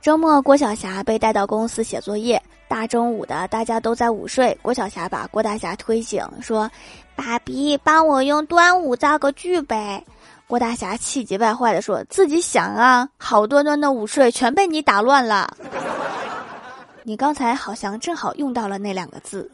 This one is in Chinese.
周末，郭晓霞被带到公司写作业。大中午的，大家都在午睡。郭晓霞把郭大侠推醒，说：“爸比，帮我用端午造个句呗。”郭大侠气急败坏的说：“自己想啊，好端端的午睡全被你打乱了。你刚才好像正好用到了那两个字。”